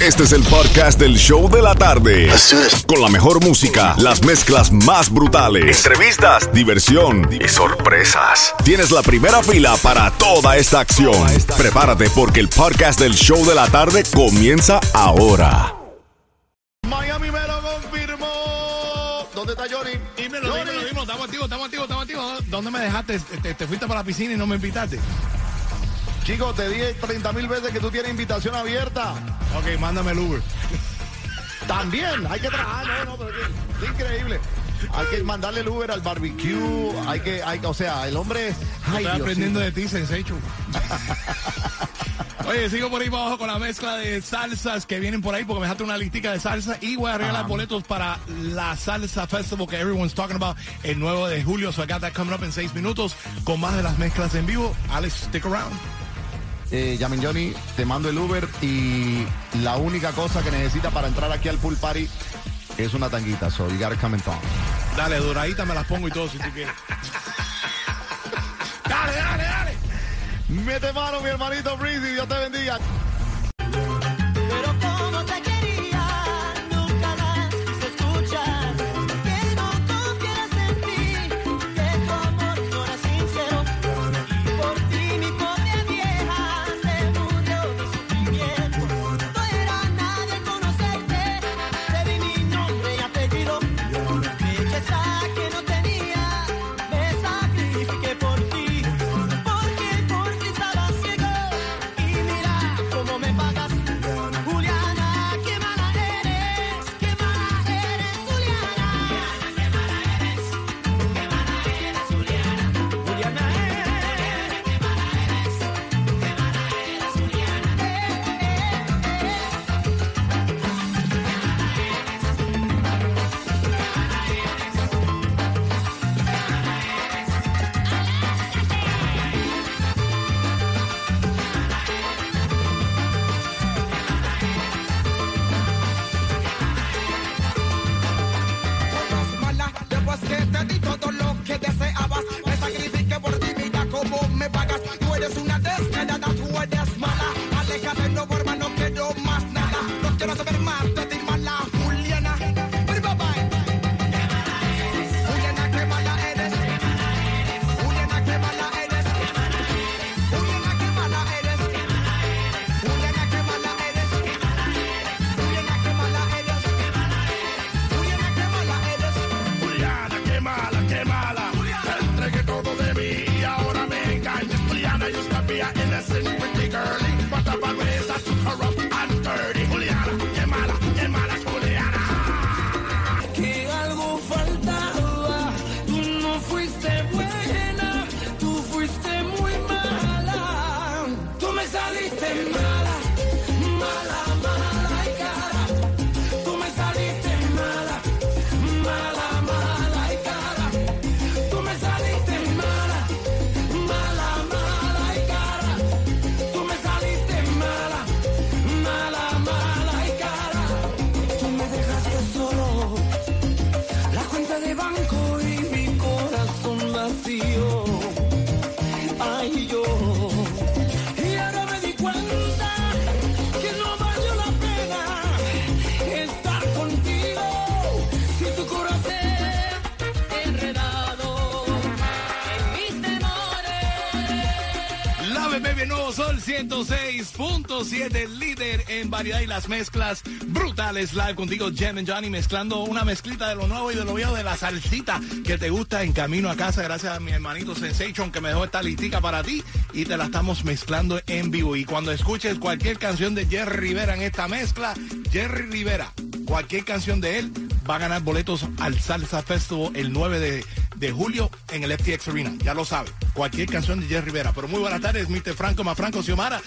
Este es el podcast del show de la tarde. Con la mejor música, las mezclas más brutales, entrevistas, diversión y sorpresas. Tienes la primera fila para toda esta acción. Prepárate porque el podcast del show de la tarde comienza ahora. Miami me lo confirmó. ¿Dónde está Johnny? Dímelo, Johnny. dímelo, dímelo. Estamos activos, estamos activos, estamos activos. ¿Dónde me dejaste? Te, te fuiste para la piscina y no me invitaste. Chicos, te dije 30 mil veces que tú tienes invitación abierta. Ok, mándame el Uber. También, hay que trabajar. No, no, pero es, increíble. Hay que mandarle el Uber al barbecue. Hay que, hay, o sea, el hombre. Ay, Estoy aprendiendo de ti, Senseichu. Oye, sigo por ahí para abajo con la mezcla de salsas que vienen por ahí porque me dejaste una listica de salsa y voy a regalar boletos para la Salsa Festival que everyone's talking about el 9 de julio. So I got that coming up en 6 minutos con más de las mezclas en vivo. Alex, stick around. Eh, llamen Johnny, te mando el Uber y la única cosa que necesita para entrar aquí al pool party es una tanguita. So you gotta come and talk. Dale, doradita me las pongo y todo si tú quieres. dale, dale, dale. Mete mano, mi hermanito Breezy. Dios te bendiga. Variedad y las mezclas brutales. Live contigo, Jem and Johnny, mezclando una mezclita de lo nuevo y de lo viejo de la salsita que te gusta en camino a casa. Gracias a mi hermanito Sensation que me dejó esta listica para ti y te la estamos mezclando en vivo. Y cuando escuches cualquier canción de Jerry Rivera en esta mezcla, Jerry Rivera, cualquier canción de él va a ganar boletos al Salsa Festival el 9 de, de julio en el FTX Arena. Ya lo sabe. Cualquier canción de Jerry Rivera. Pero muy buenas tardes, Mr. Franco Mafranco Xiomara.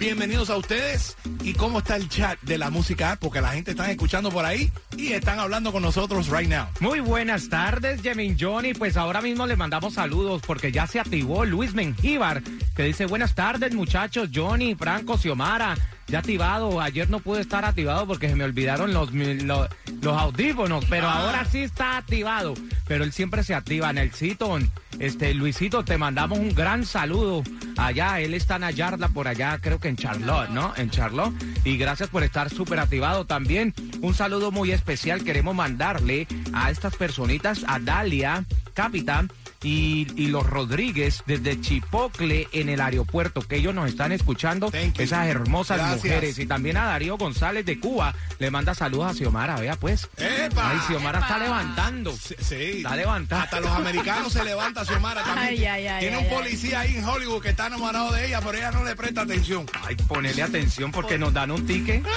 Bienvenidos a ustedes. ¿Y cómo está el chat de la música? Porque la gente está escuchando por ahí y están hablando con nosotros right now. Muy buenas tardes, Jemin Johnny. Pues ahora mismo le mandamos saludos porque ya se activó Luis Mengíbar, que dice buenas tardes, muchachos, Johnny, Franco, Xiomara. Ya activado. Ayer no pude estar activado porque se me olvidaron los, los, los audífonos, pero Ah. ahora sí está activado. Pero él siempre se activa. Nelsito, este, Luisito, te mandamos un gran saludo allá. Él está en Ayarla, por allá, creo que en Charlotte, ¿no? En Charlotte. Y gracias por estar súper activado también. Un saludo muy especial queremos mandarle a estas personitas, a Dalia, Capitán y, y los Rodríguez desde Chipocle en el aeropuerto, que ellos nos están escuchando, esas hermosas Gracias. mujeres. Y también a Darío González de Cuba, le manda saludos a Xiomara, vea pues. ¡Epa! Ay, Xiomara está levantando. Sí, sí. Está levantando. Hasta los americanos se levanta Xiomara también. Ay, ay, ay, Tiene ay, un ay. policía ahí en Hollywood que está enamorado de ella, pero ella no le presta atención. Ay, ponele atención porque nos dan un ticket.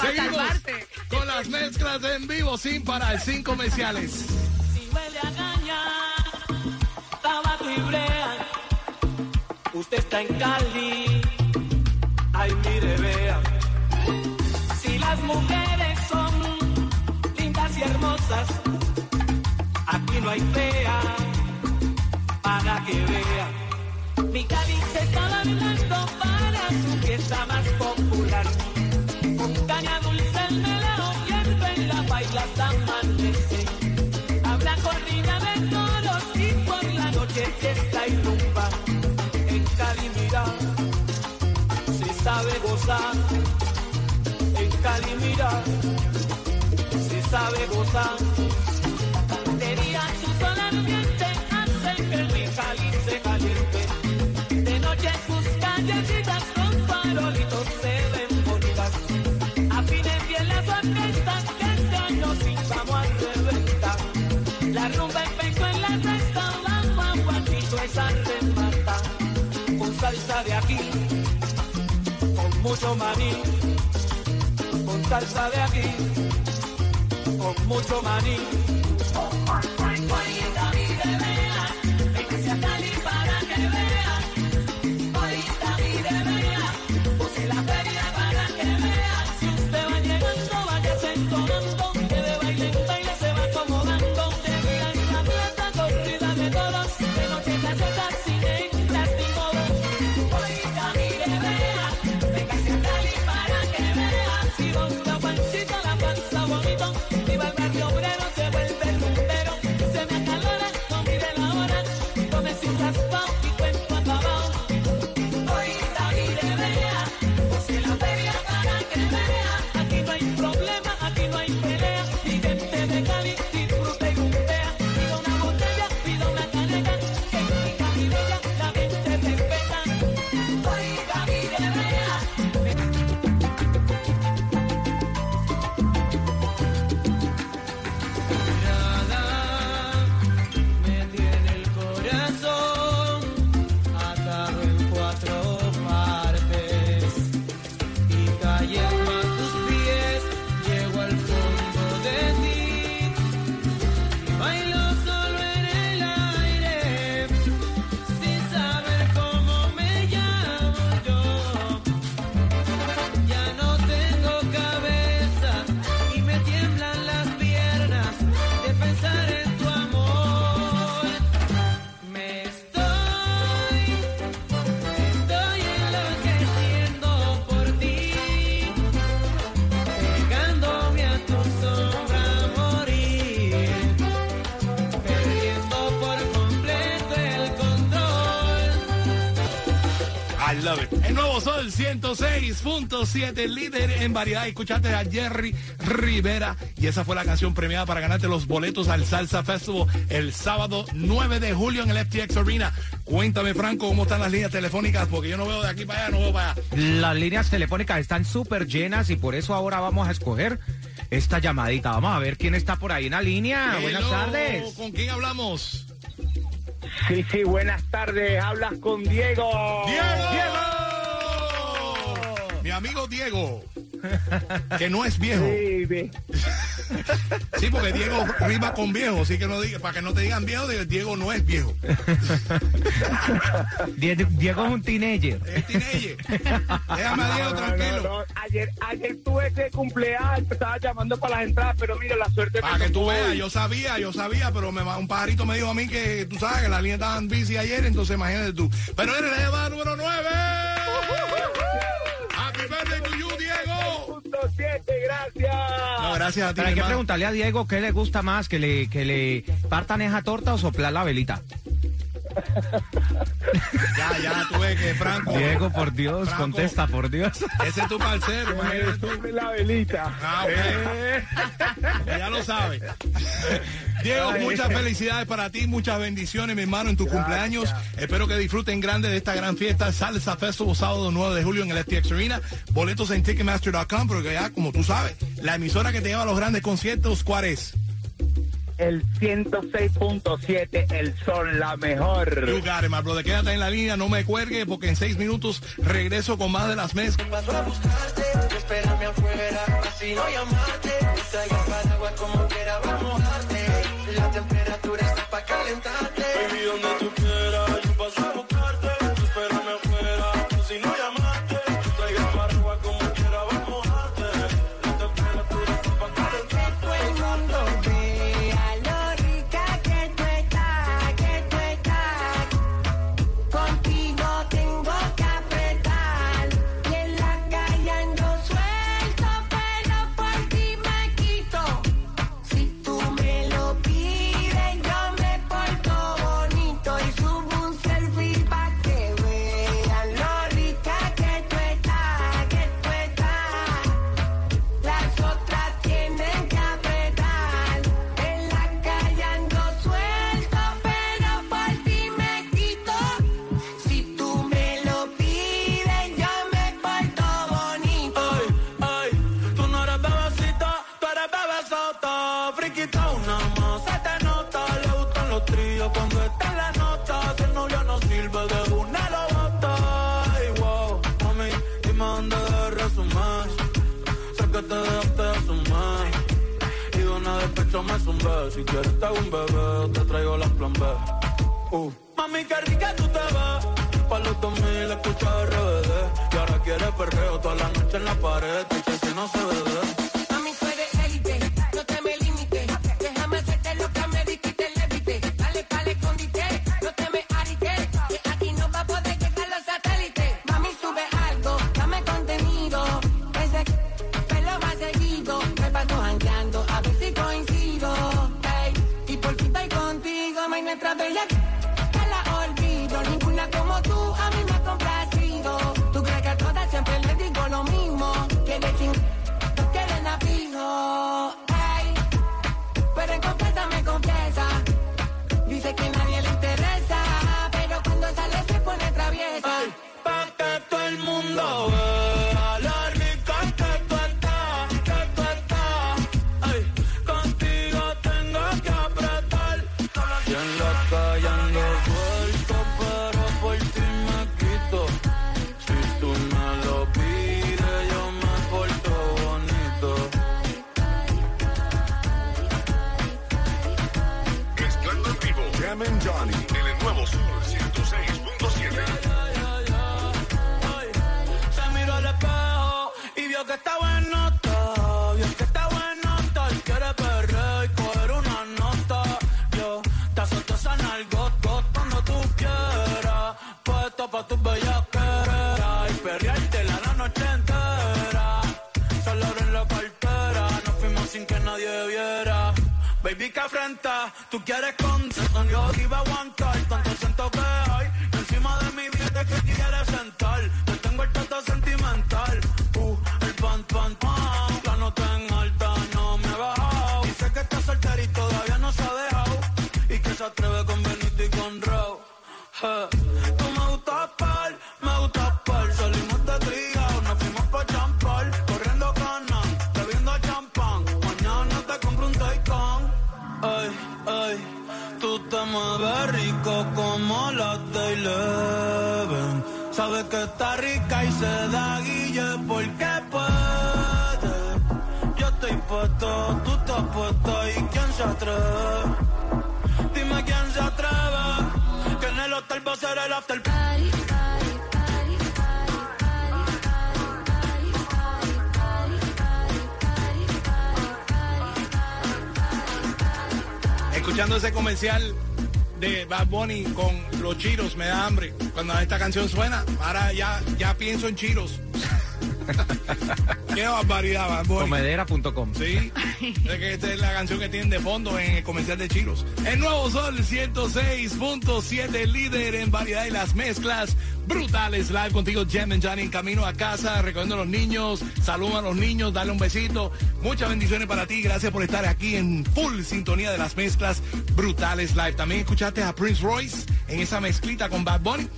Seguimos salvarte. con las mezclas en vivo sin parar, sin comerciales. Si huele a Usted está en Cali, ay mire vea. Si las mujeres son lindas y hermosas, aquí no hay fea para que vea. Mi Cali se está bailando para su fiesta más popular. Con caña dulce el melao y en la baila gozar. En Cali mira, se sabe gozar. Día su sol ardiente hace que mi Cali caliente. De noche sus callecitas con farolitos se ven bonitas. Afinen bien las orquestas que este año sí vamos a reventar. La rumba empezó en la fiesta, la guaguachito esa remata. Con salsa de aquí, mucho maní. Con salsa de aquí, con mucho maní. Si usted va llegando, váyase entonando, 106.7, líder en variedad. Escuchaste a Jerry Rivera y esa fue la canción premiada para ganarte los boletos al Salsa Festival el sábado 9 de julio en el FTX Arena. Cuéntame, Franco, cómo están las líneas telefónicas, porque yo no veo de aquí para allá, no veo para allá. Las líneas telefónicas están súper llenas y por eso ahora vamos a escoger esta llamadita. Vamos a ver quién está por ahí en la línea. Buenas tardes. ¿Con quién hablamos? Sí, sí, buenas tardes. Hablas con Diego. ¡Diego! Mi amigo Diego, que no es viejo. Sí, porque Diego rima con viejo, así que no diga, para que no te digan viejo, Diego no es viejo. Die- Diego es un teenager. Es teenager. Déjame a Diego No, no, tranquilo. no, no. Ayer, ayer tuve que cumpleaños, estaba llamando para las entradas, pero mira, la suerte Para me que tú veas, yo sabía, yo sabía, pero me, un pajarito me dijo a mí que tú sabes que la línea estaban bici ayer, entonces imagínate tú. Pero eres la llamada número 9 de Tuyú, Diego. 6.7, gracias. No, gracias a ti. Pero hay que preguntarle a Diego qué le gusta más, que le, que le partan esa torta o soplar la velita. Ya, ya, tú ves que Franco. Diego, por Dios, Franco. contesta, por Dios. Ese es tu parcero, imagínate la velita. Ah, ok. Ya lo sabes. Diego, muchas felicidades para ti, muchas bendiciones, mi hermano, en tu cumpleaños. Espero que disfruten grande de esta gran fiesta. Salsa Festival sábado 9 de julio en el FTX Arena. Boletos en Ticketmaster.com, porque ya, como tú sabes, la emisora que te lleva a los grandes conciertos, ¿cuál es? El 106.7, el sol, la mejor. You got it, my brother. Quédate en la línea, no me cuelgue, porque en seis minutos regreso con más de las mezclas. Paso a buscarte, espérame afuera, así no llamarte. Traiga paraguas como quiera, vamos a mojarte. La temperatura está pa' calentarte. En vivo. Jam and Johnny. En el nuevo Sol 106.7. Ay, se miró al espejo y vio que está bueno todo, vio que está bueno todo, y quiere perder y coger una nota. Yo te azoto esa nalgot, cuando tú quieras, puesto pa' tus bellaqueras y perreártela la noche entera. Solo en la cartera, nos fuimos sin que nadie viera. Baby, que afrenta, tú quieres con yo iba a aguantar tanto siento que hay encima de mi diente que quieres sentar. Te tengo el tato sentimental, uh, el pan, pan, pan. La nota en alta no me ha bajado. Dice que está soltera y todavía no se ha dejado. Y que se atreve con Benito y con Raúl. Eh, Tú te mueves rico como las de Eleven. Sabes que está rica y se da guille porque puede. Yo estoy puesto, tú estás puesto y quién se atreve. Dime quién se atreve. Que en el hotel va a ser el after. Escuchando ese comercial de Bad Bunny con los chiros, me da hambre. Cuando esta canción suena, ahora ya, ya pienso en chiros. Qué barbaridad, Bad Bunny. Comedera.com. Sí, es que esta es la canción que tienen de fondo en el comercial de Chiros. El nuevo Sol 106.7, líder en variedad y las mezclas brutales. Live contigo, Jem and Johnny, en camino a casa, recogiendo a los niños. Saluda a los niños, dale un besito. Muchas bendiciones para ti. Gracias por estar aquí en full sintonía de las mezclas brutales live. También escuchaste a Prince Royce en esa mezclita con Bad Bunny.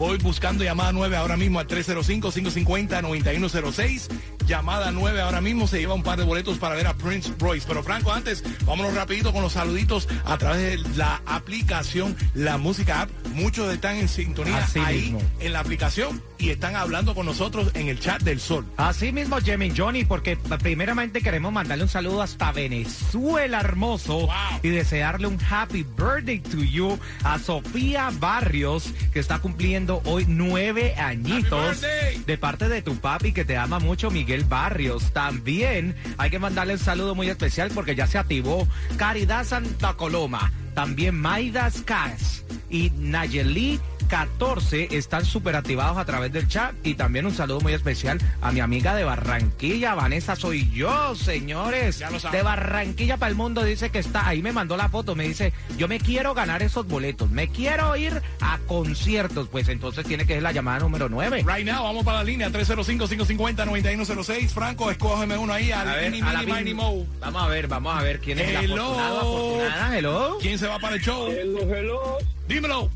Voy buscando llamada 9 ahora mismo al 305-550-9106. Llamada 9 ahora mismo se lleva un par de boletos para ver a Prince Royce. Pero Franco, antes, vámonos rapidito con los saluditos a través de la aplicación La Música App. Muchos están en sintonía Así ahí mismo. en la aplicación y están hablando con nosotros en el chat del sol. Así mismo, Jimmy Johnny, porque primeramente queremos mandarle un saludo hasta Venezuela, hermoso, Wow. y desearle un happy birthday to you a Sofía Barrios, que está cumpliendo hoy nueve añitos, de parte de tu papi, que te ama mucho, Miguel Barrios. También hay que mandarle un saludo muy especial porque ya se activó Caridad Santa Coloma, también Maidas Cash y Nayeli 14 están súper activados a través del chat y también un saludo muy especial a mi amiga de Barranquilla, Vanessa soy yo, señores. Ya lo saben. De Barranquilla para el mundo dice que está, ahí me mandó la foto, me dice, yo me quiero ganar esos boletos, me quiero ir a conciertos, pues entonces tiene que ser la llamada número 9. Right now, vamos para la línea 305-550-9106. Franco, escógeme uno ahí al A ver, Mini a Mini Mini Mini. Mo. Vamos a ver, vamos a ver quién es afortunada, hello. ¿Quién se va para el show? Hello, hello. Dímelo.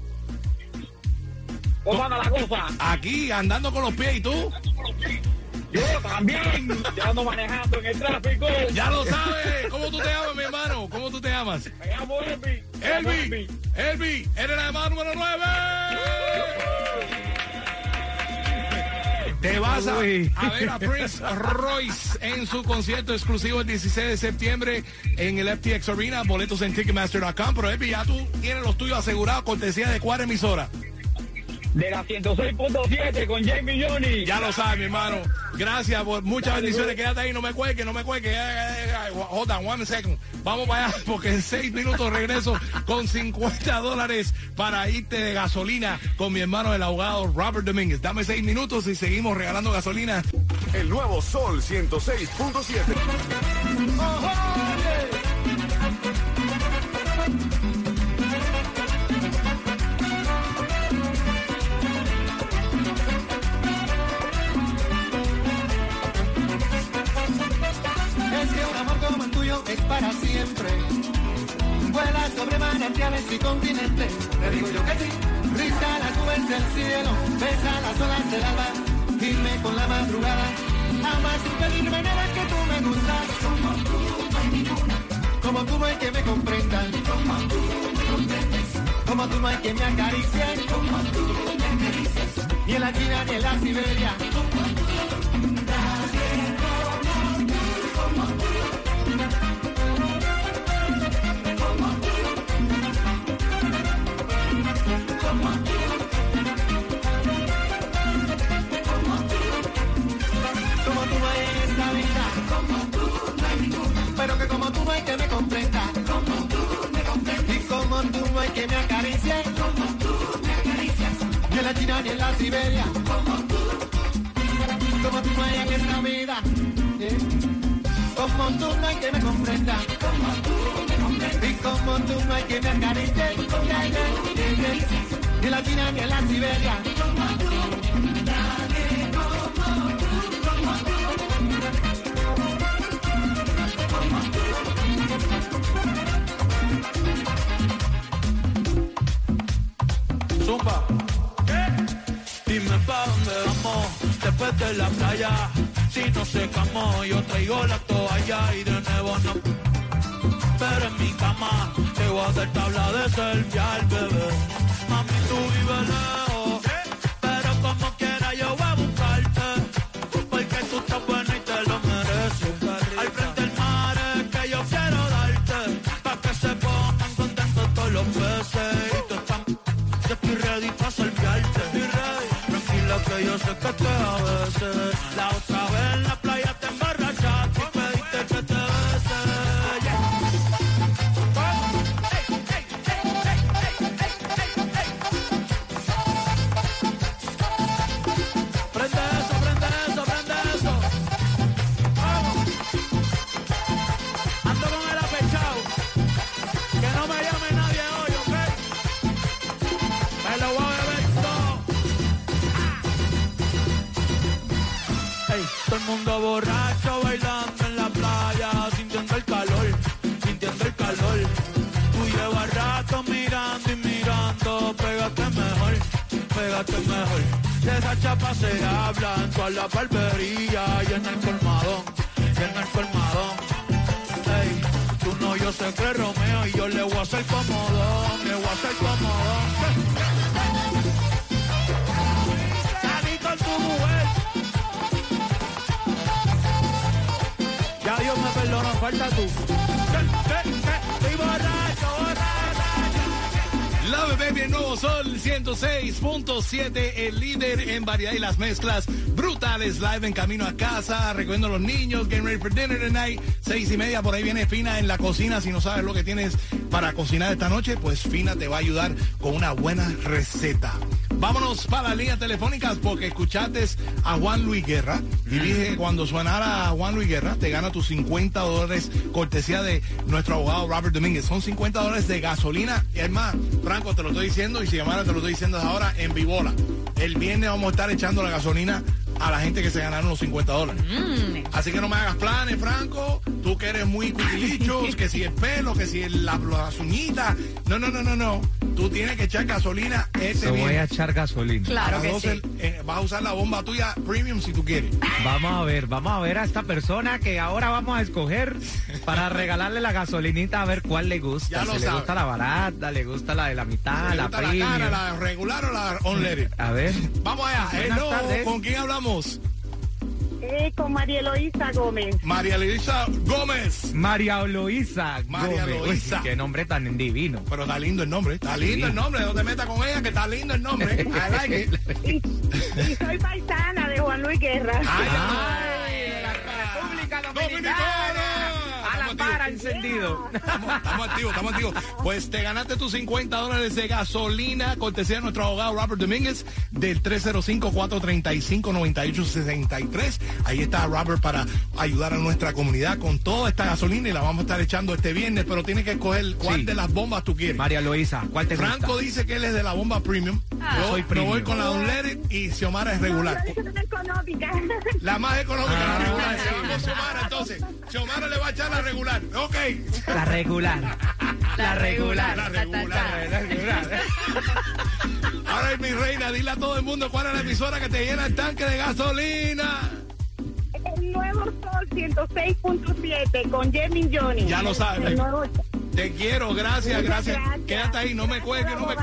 ¿Cómo anda la cosa? Aquí, andando con los pies, ¿y tú? Yo también. Ya ando manejando en el tráfico. Ya lo sabes. ¿Cómo tú te llamas, mi hermano? ¿Cómo tú te llamas? Me llamo Elvi. Elvi. Elvi, eres la llamada número 9. Te vas a, a ver a Prince Royce en su concierto exclusivo el 16 de septiembre en el FTX Arena. Boletos en Ticketmaster.com. Pero Elvi, ya tú tienes los tuyos asegurados, cortesía de cuál emisora. De la 106.7 con Jamie Johnny. Ya lo sabes, mi hermano. Gracias por muchas bendiciones. Quédate ahí, no me cuelgue, no me cuelgue. Eh, eh, eh, Hold on, one second. Vamos para allá porque en seis minutos regreso con 50 dólares para irte de gasolina con mi hermano el abogado Robert Domínguez. Dame seis minutos y seguimos regalando gasolina. El nuevo Sol 106.7. Es es para siempre. Vuela sobre manantiales y continentes. Te digo yo que sí. Risa las nubes del cielo. Besa las olas del alba. Firme con la madrugada. Amas sin pedir manera que tú me gustas. Como tú no hay ninguna. Como tú no hay que me comprendan. Como tú me comprendes. Como tú no hay que me acaricien. Como tú me acaricias. Ni en la China ni en la Siberia. En la Siberia, como tú, como tú no hay en esta vida, eh, como tú no hay que me comprenda, como tú y como tú no hay que me acaricie, ni la China ni en la Siberia, después de la playa. Si no secamos, yo traigo la toalla y de nuevo no. Pero en mi cama te voy a hacer tabla de selfie al bebé. Tranquila que yo pégate mejor. De esa chapa se habla en toda la barbería y en el colmadón, y en el colmadón. Ey, tú no, yo sé que Romeo y yo le voy a hacer comodón, le voy a hacer comodón. Salí tu mujer. Ya Dios me perdona, falta tú. Love Baby, el nuevo Sol 106.7, el líder en variedad y las mezclas brutales. Live en camino a casa, recogiendo a los niños, getting ready for dinner tonight. Seis y media, por ahí viene Fina en la cocina. Si no sabes lo que tienes para cocinar esta noche, pues Fina te va a ayudar con una buena receta. Vámonos para las líneas telefónicas porque escuchaste a Juan Luis Guerra y dije que cuando sonara a Juan Luis Guerra te gana tus 50 dólares cortesía de nuestro abogado Robert Domínguez. Son 50 dólares de gasolina. Y es más, Franco, te lo estoy diciendo y si llamara te lo estoy diciendo ahora en Vivola. El viernes vamos a estar echando la gasolina a la gente que se ganaron los 50 dólares. Así que no me hagas planes, Franco. Tú que eres muy cuquilichos, que si el pelo, que si el- la, las uñitas. No, no, no, no, no. Tú tienes que echar gasolina este Te voy a echar gasolina. Claro que 12, sí. eh, vas a usar la bomba tuya premium si tú quieres. Vamos a ver, vamos a ver a esta persona que ahora vamos a escoger para regalarle la gasolinita a ver cuál le gusta. Ya si lo le sabe. gusta la barata, le gusta la de la mitad, ¿Te la gusta la cara, la regular o la unleaded? A ver. Vamos allá. Hello. ¿Con quién hablamos? Eh, con María Eloísa Gómez. María Luisa Gómez. María Eloísa. María Gómez. Uy, Eloísa. qué nombre tan divino. Pero está lindo el nombre. Está lindo el nombre. No te metas con ella, que está lindo el nombre. I like it. Y, y soy paisana de Juan Luis Guerra. Ay, Ay, de la República Dominicana. La encendido. Estamos, estamos activos, estamos activos. Pues te ganaste tus 50 dólares de gasolina, cortesía de nuestro abogado Robert Domínguez, del 305-435-9863. Ahí está Robert para ayudar a nuestra comunidad con toda esta gasolina y la vamos a estar echando este viernes, pero tienes que escoger cuál Sí. de las bombas tú quieres. María Eloísa, ¿cuál te Franco gusta? dice que él es de la bomba premium. yo soy me premium. voy con la unleaded y Xiomara es regular. No, yo soy económica. La más económica, la Ah. regular. Se va con Xiomara entonces. Xiomara le va a echar la regular. Ok. La regular. La regular. La regular. La regular. Ahora, mi reina, dile a todo el mundo cuál es la emisora que te llena el tanque de gasolina. El nuevo Sol 106.7 con Jemin Johnny. Ya lo sabes. Te quiero, gracias, gracias. gracias. Quédate ahí, no me cuelgues, no me.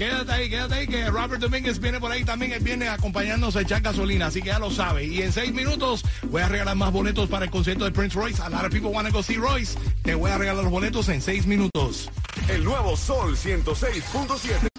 Quédate ahí, quédate ahí, que Robert Domínguez viene por ahí también. Él viene acompañándonos a echar gasolina, así que ya lo sabe. Y en seis minutos voy a regalar más boletos para el concierto de Prince Royce. A lot of people want to go see Royce. Te voy a regalar los boletos en seis minutos. El nuevo Sol 106.7.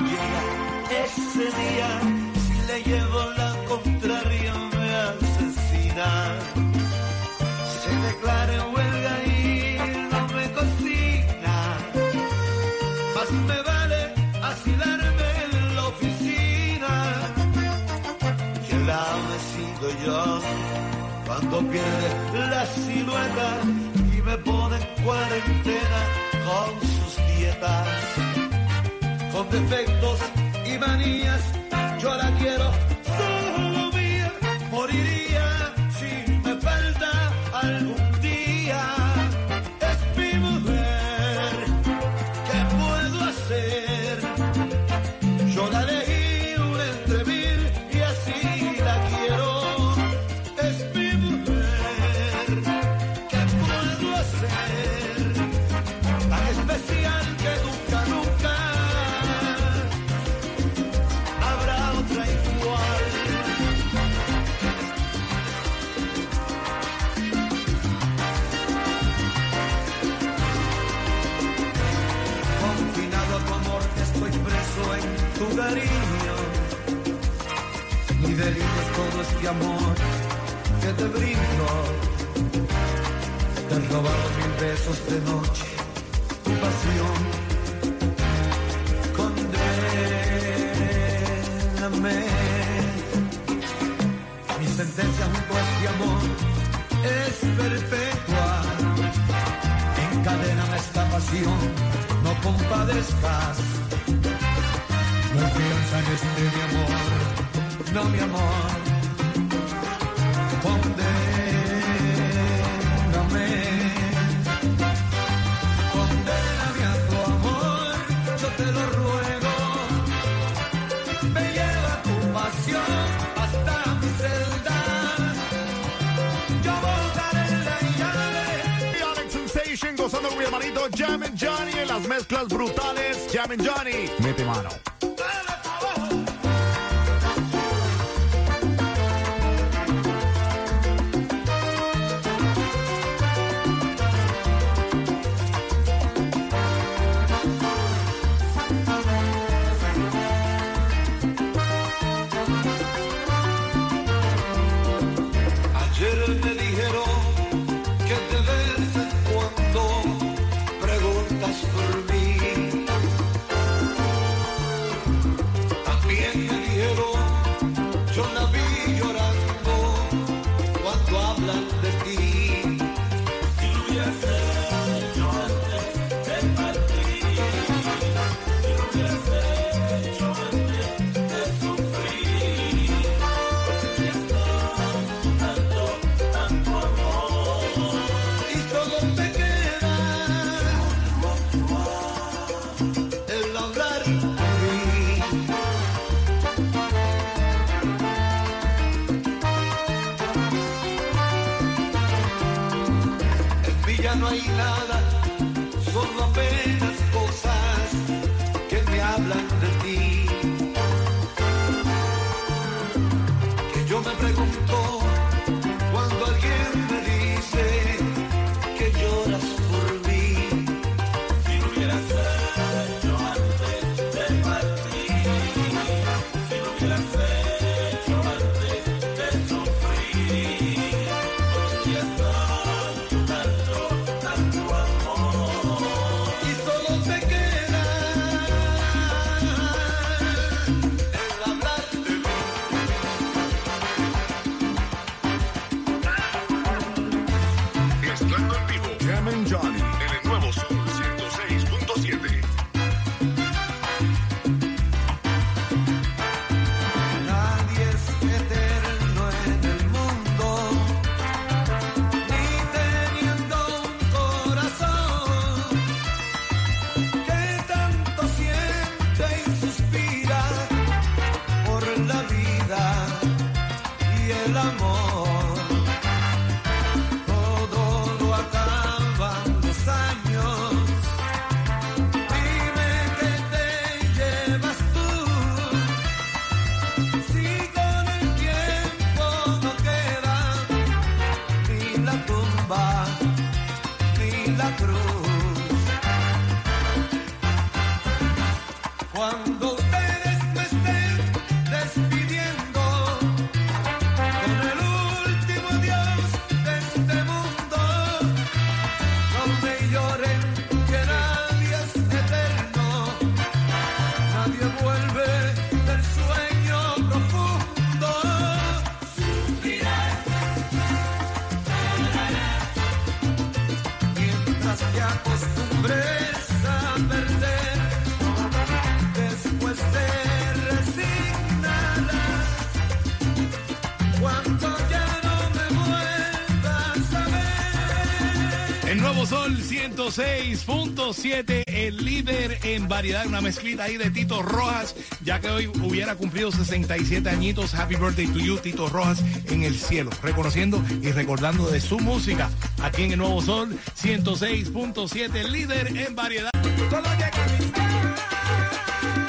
llega ese día, si le llevo la contraria me asesina. Se declara en huelga y no me consigna. Más me vale asilarme en la oficina que la me sigo yo cuando pierde la silueta y me pone en cuarentena con sus dietas defectos y manías este amor que te brindo. Te han robado mil besos de noche, tu pasión. Condéname. Mi sentencia junto a este amor es perpetua. Encadéname esta pasión, no compadezcas. No piensa en este mi amor, no mi amor. gozando con mi hermanito Jam Johnny en las mezclas brutales. Jam Johnny, mete mano. Sol 106.7, el líder en variedad, una mezclita ahí de Tito Rojas, ya que hoy hubiera cumplido 67 añitos. Happy birthday to you, Tito Rojas, en el cielo, reconociendo y recordando de su música aquí en el Nuevo Sol 106.7, el líder en variedad.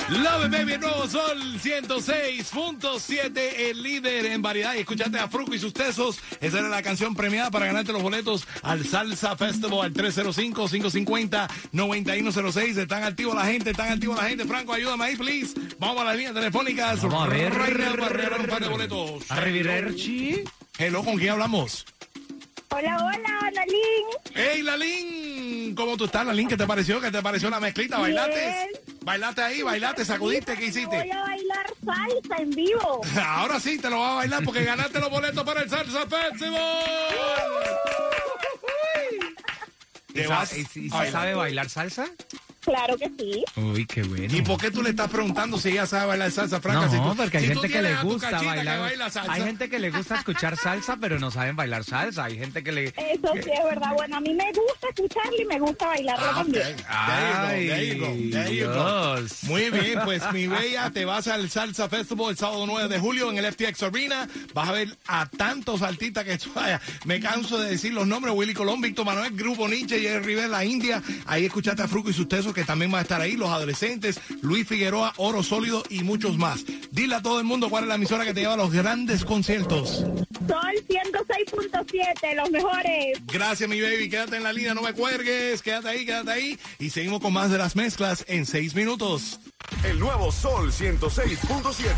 Love Baby, el Nuevo Sol 106.7, el líder en variedad. Y escuchaste a Fruco y sus tesos. Esa era la canción premiada para ganarte los boletos al Salsa Festival al 305-550-9106. Están activos la gente, están activos la gente. Franco, ayúdame ahí, please. Vamos a las líneas telefónicas. Vamos a ver. Un par de boletos. Arrivederci. Hello, ¿con quién hablamos? Hola, hola, Nalín. Hey, Lalín, ¿cómo tú estás, Lalín? ¿Qué te pareció? ¿Qué te pareció la mezclita? ¿Bailaste? Bien. ¿Bailaste ahí? ¿Bailaste? ¿Sacudiste? ¿Qué Voy hiciste? a bailar salsa en vivo. Ahora sí te lo vas a bailar porque ganaste los boletos para el Salsa Festival. Te ¿Y, sa- y- y a si bailar. sabe bailar salsa? Claro que sí. Uy, qué bueno. ¿Y por qué tú le estás preguntando si ella sabe bailar salsa, Franca? No, Si tú- porque hay si gente que le gusta bailar. baila salsa. Hay gente que le gusta escuchar salsa, pero no saben bailar salsa. Hay gente que le. Eso sí es verdad. Bueno, a mí me gusta escucharlo y me gusta bailarlo Ah, también. There you go, there you go, there you go. Dios. Muy bien, pues mi bella, te vas al Salsa Festival el sábado 9 de julio en el FTX Arena. Vas a ver a tantos artistas que tú vaya. Me canso de decir los nombres: Willy Colón, Víctor Manuel, Grupo Nietzsche, Jerry Rivera, La India. Ahí escuchaste a Fruco y sus tesos que también van a estar ahí. Los adolescentes, Luis Figueroa, Oro Sólido y muchos más. Dile a todo el mundo cuál es la emisora que te lleva a los grandes conciertos. Sol 106.7, los mejores. Gracias, mi baby. Quédate en la línea, no me cuelgues. Quédate ahí, quédate ahí. Y seguimos con más de las mezclas en seis minutos. El nuevo Sol 106.7.